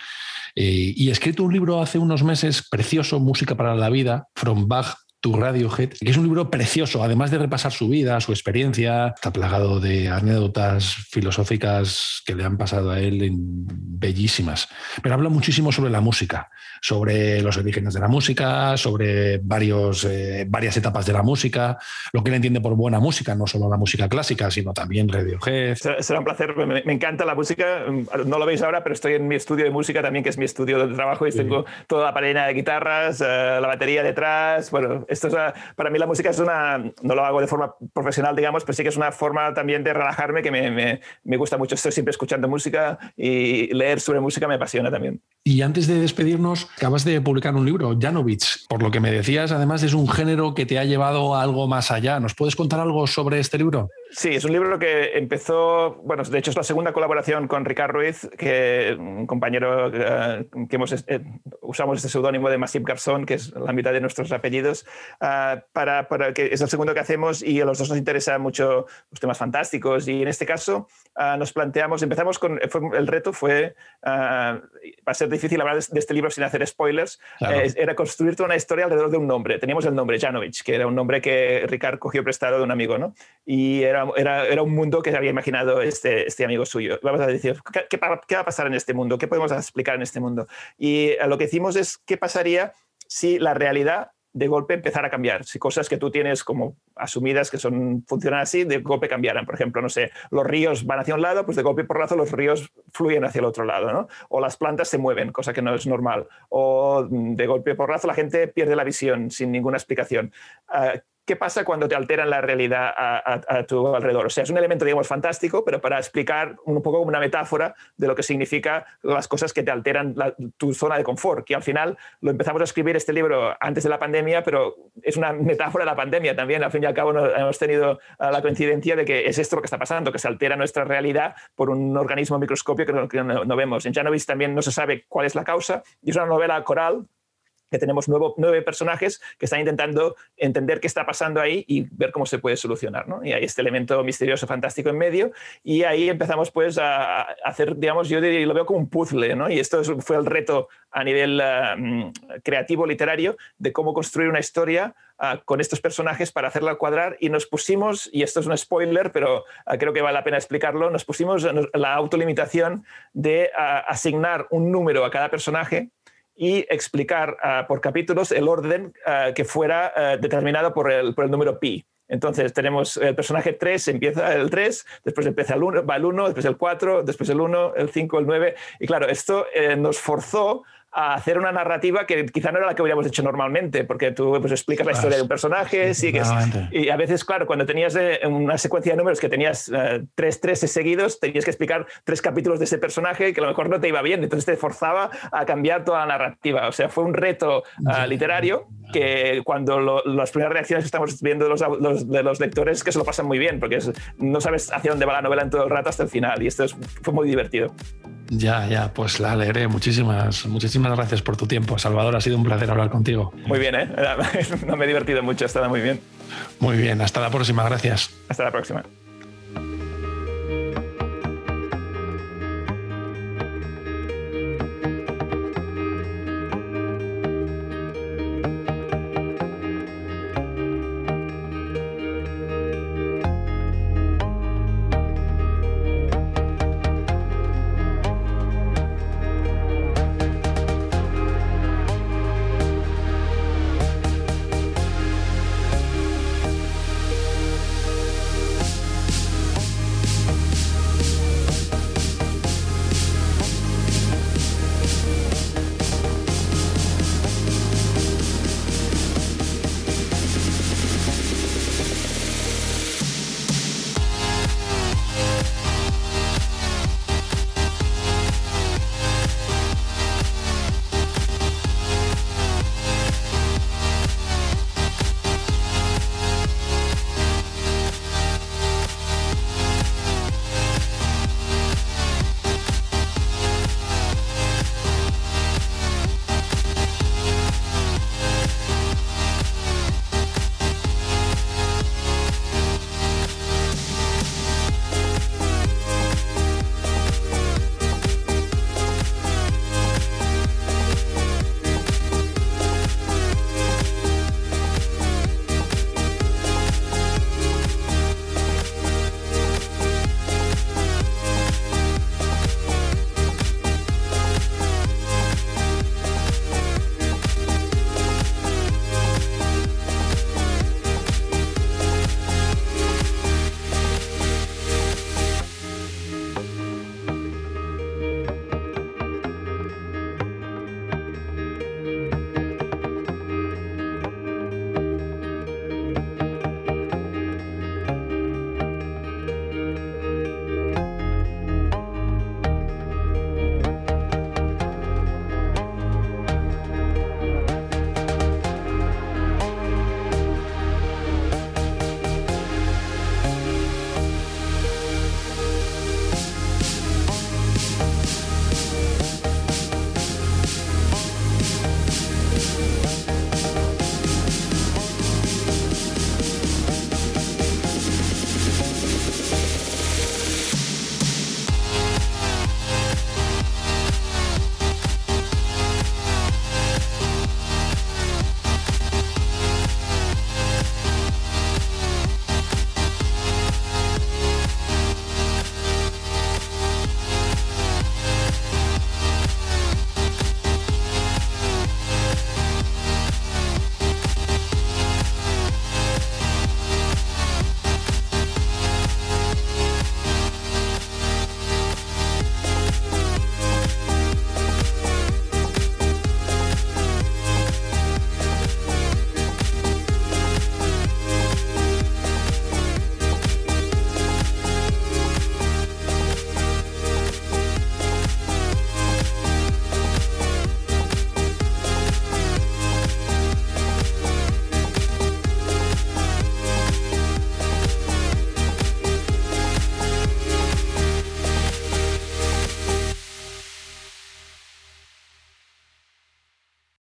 Eh, y ha escrito un libro hace unos meses precioso, Música para la Vida, From Bach tu Radiohead, que es un libro precioso, además de repasar su vida, su experiencia, está plagado de anécdotas filosóficas que le han pasado a él bellísimas. Pero habla muchísimo sobre la música, sobre los orígenes de la música, sobre varios, eh, varias etapas de la música, lo que él entiende por buena música, no solo la música clásica, sino también Radiohead. Será, un placer, me, encanta la música, no lo veis ahora, pero estoy en mi estudio de música también, que es mi estudio de trabajo, y tengo toda la pared de guitarras, eh, la batería detrás, bueno, esto es, para mí la música es una, no lo hago de forma profesional, digamos, pero sí que es una forma también de relajarme que me, me, gusta mucho. Estoy siempre escuchando música y leer sobre música me apasiona también. Y antes de despedirnos, acabas de publicar un libro, Janovich. Por lo que me decías, además es un género que te ha llevado a algo más allá. ¿Nos puedes contar algo sobre este libro? Sí, es un libro que empezó, bueno, de hecho es la segunda colaboración con Ricardo Ruiz, que un compañero eh, que hemos, eh, usamos este seudónimo de Masip Garzón, que es la mitad de nuestros apellidos, uh, para, para, que es el segundo que hacemos y a los dos nos interesan mucho los temas fantásticos. Y en este caso uh, nos planteamos, empezamos con, el reto fue, va a ser difícil hablar de, este libro sin hacer spoilers, eh, era construir toda una historia alrededor de un nombre. Teníamos el nombre Janovich, que era un nombre que Ricardo cogió prestado de un amigo, ¿no? Y era era, era, un mundo que se había imaginado este, este amigo suyo. Vamos a decir, ¿qué, ¿qué, va a pasar en este mundo? ¿Qué podemos explicar en este mundo? Y lo que hicimos es, ¿qué pasaría si la realidad de golpe empezara a cambiar? Si cosas que tú tienes como asumidas que son, funcionan así, de golpe cambiaran. Por ejemplo, no sé, los ríos van hacia un lado, pues de golpe por razo los ríos fluyen hacia el otro lado, ¿no? O las plantas se mueven, cosa que no es normal. O mm, de golpe por razo la gente pierde la visión sin ninguna explicación. Uh, qué pasa cuando te alteran la realidad a, tu alrededor. O sea, es un elemento, digamos, fantástico, pero para explicar un poco como una metáfora de lo que significa las cosas que te alteran tu zona de confort, que al final lo empezamos a escribir este libro antes de la pandemia, pero es una metáfora de la pandemia también. Al fin y al cabo hemos tenido ah, la coincidencia de que es esto lo que está pasando, que se altera nuestra realidad por un organismo microscopio que no, no vemos. En Janovis también no se sabe cuál es la causa y es una novela coral que tenemos nueve personajes que están intentando entender qué está pasando ahí y ver cómo se puede solucionar. ¿no? Y hay este elemento misterioso, fantástico en medio, y ahí empezamos pues a, hacer, digamos, yo lo veo como un puzzle, ¿no? y esto fue el reto a nivel uh, creativo, literario, de cómo construir una historia uh, con estos personajes para hacerla cuadrar, y nos pusimos, y esto es un spoiler, pero uh, creo que vale la pena explicarlo, nos pusimos la autolimitación de asignar un número a cada personaje, y explicar uh, por capítulos el orden uh, que fuera uh, determinado por el, por el número pi. Entonces tenemos el personaje 3, empieza el 3, después empieza el 1, va el 1, después el 4, después el 1, el 5, el 9. Y claro, esto eh, nos forzó a hacer una narrativa que quizá no era la que hubiéramos hecho normalmente, porque tú pues, explicas la historia de un personaje, sigues, y a veces, claro, cuando tenías eh, una secuencia de números que tenías uh, tres treses seguidos, tenías que explicar tres capítulos de ese personaje que a lo mejor no te iba bien, entonces te forzaba a cambiar toda la narrativa. O sea, fue un reto uh, literario que cuando las primeras reacciones que estamos viendo de los, de los lectores que se lo pasan muy bien, porque no sabes hacia dónde va la novela en todo el rato hasta el final, y esto es, fue muy divertido. Ya, ya, pues la leeré. Muchísimas, muchísimas gracias por tu tiempo, Salvador. Ha sido un placer hablar contigo. Muy bien, ¿eh? No me he divertido mucho, ha estado muy bien. Muy bien, hasta la próxima, gracias. Hasta la próxima.